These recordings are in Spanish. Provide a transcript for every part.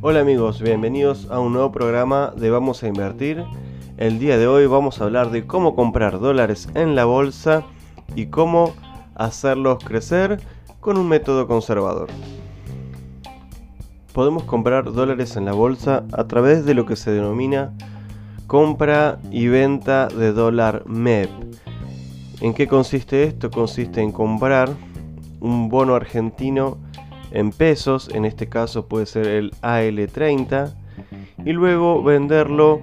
Hola amigos, bienvenidos a un nuevo programa de Vamos a Invertir. El día de hoy vamos a hablar de cómo comprar dólares en la bolsa y cómo hacerlos crecer con un método conservador. Podemos comprar dólares en la bolsa a través de lo que se denomina compra y venta de dólar MEP. ¿En qué consiste esto? Consiste en comprar un bono argentino en pesos, en este caso puede ser el AL30, y luego venderlo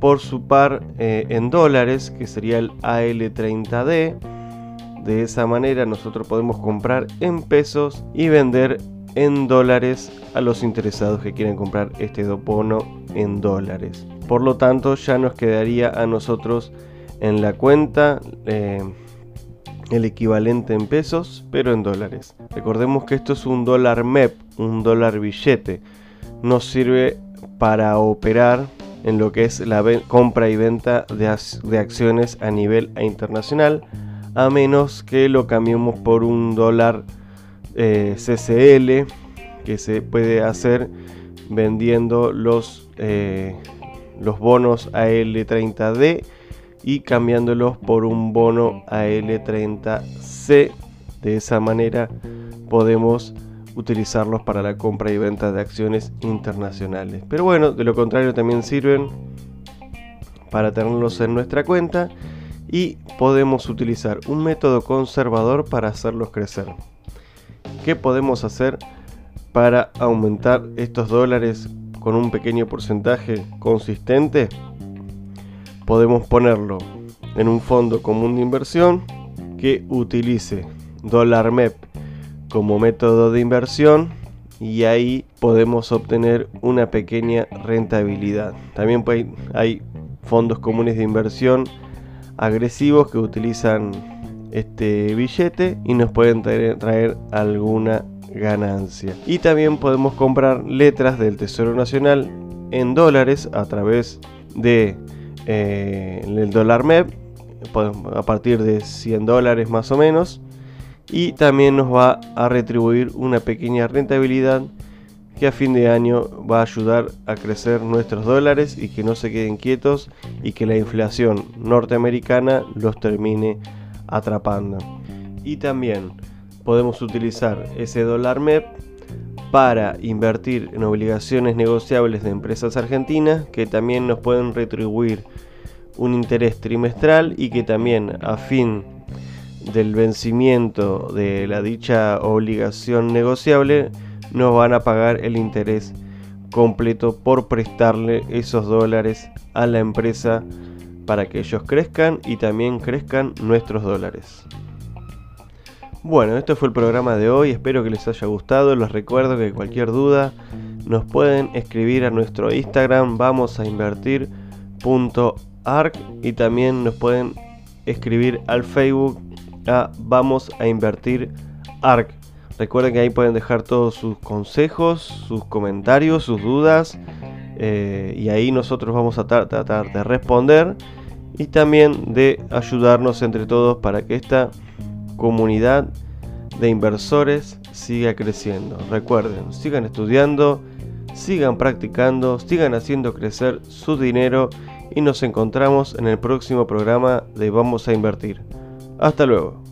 por su par eh, en dólares, que sería el AL30D. De esa manera nosotros podemos comprar en pesos y vender en dólares a los interesados que quieren comprar este bono en dólares. Por lo tanto, ya nos quedaría a nosotros en la cuenta eh, el equivalente en pesos, pero en dólares. Recordemos que esto es un dólar MEP, un dólar billete. Nos sirve para operar en lo que es la compra y venta de, acciones a nivel internacional, a menos que lo cambiemos por un dólar eh, CCL, que se puede hacer vendiendo los, eh, los bonos AL30D y cambiándolos por un bono AL30C. De esa manera podemos utilizarlos para la compra y venta de acciones internacionales. Pero bueno, de lo contrario también sirven para tenerlos en nuestra cuenta y podemos utilizar un método conservador para hacerlos crecer. ¿Qué podemos hacer para aumentar estos dólares con un pequeño porcentaje consistente? Podemos ponerlo en un fondo común de inversión que utilice dólar MEP como método de inversión y ahí podemos obtener una pequeña rentabilidad. También hay fondos comunes de inversión agresivos que utilizan este billete y nos pueden traer, traer alguna ganancia. Y también podemos comprar letras del Tesoro Nacional en dólares a través de eh, el dólar MEP a partir de 100 dólares más o menos y también nos va a retribuir una pequeña rentabilidad que a fin de año va a ayudar a crecer nuestros dólares y que no se queden quietos y que la inflación norteamericana los termine atrapando. Y también podemos utilizar ese dólar MEP para invertir en obligaciones negociables de empresas argentinas que también nos pueden retribuir un interés trimestral y que también a fin del vencimiento de la dicha obligación negociable nos van a pagar el interés completo por prestarle esos dólares a la empresa para que ellos crezcan y también crezcan nuestros dólares. Bueno, esto fue el programa de hoy, espero que les haya gustado, les recuerdo que cualquier duda nos pueden escribir a nuestro Instagram, vamos a invertir.arc y también nos pueden escribir al Facebook a vamos a invertir arc. Recuerden que ahí pueden dejar todos sus consejos, sus comentarios, sus dudas eh, y ahí nosotros vamos a tratar de responder y también de ayudarnos entre todos para que esta comunidad de inversores siga creciendo. Recuerden, sigan estudiando, sigan practicando, sigan haciendo crecer su dinero y nos encontramos en el próximo programa de Vamos a Invertir. Hasta luego.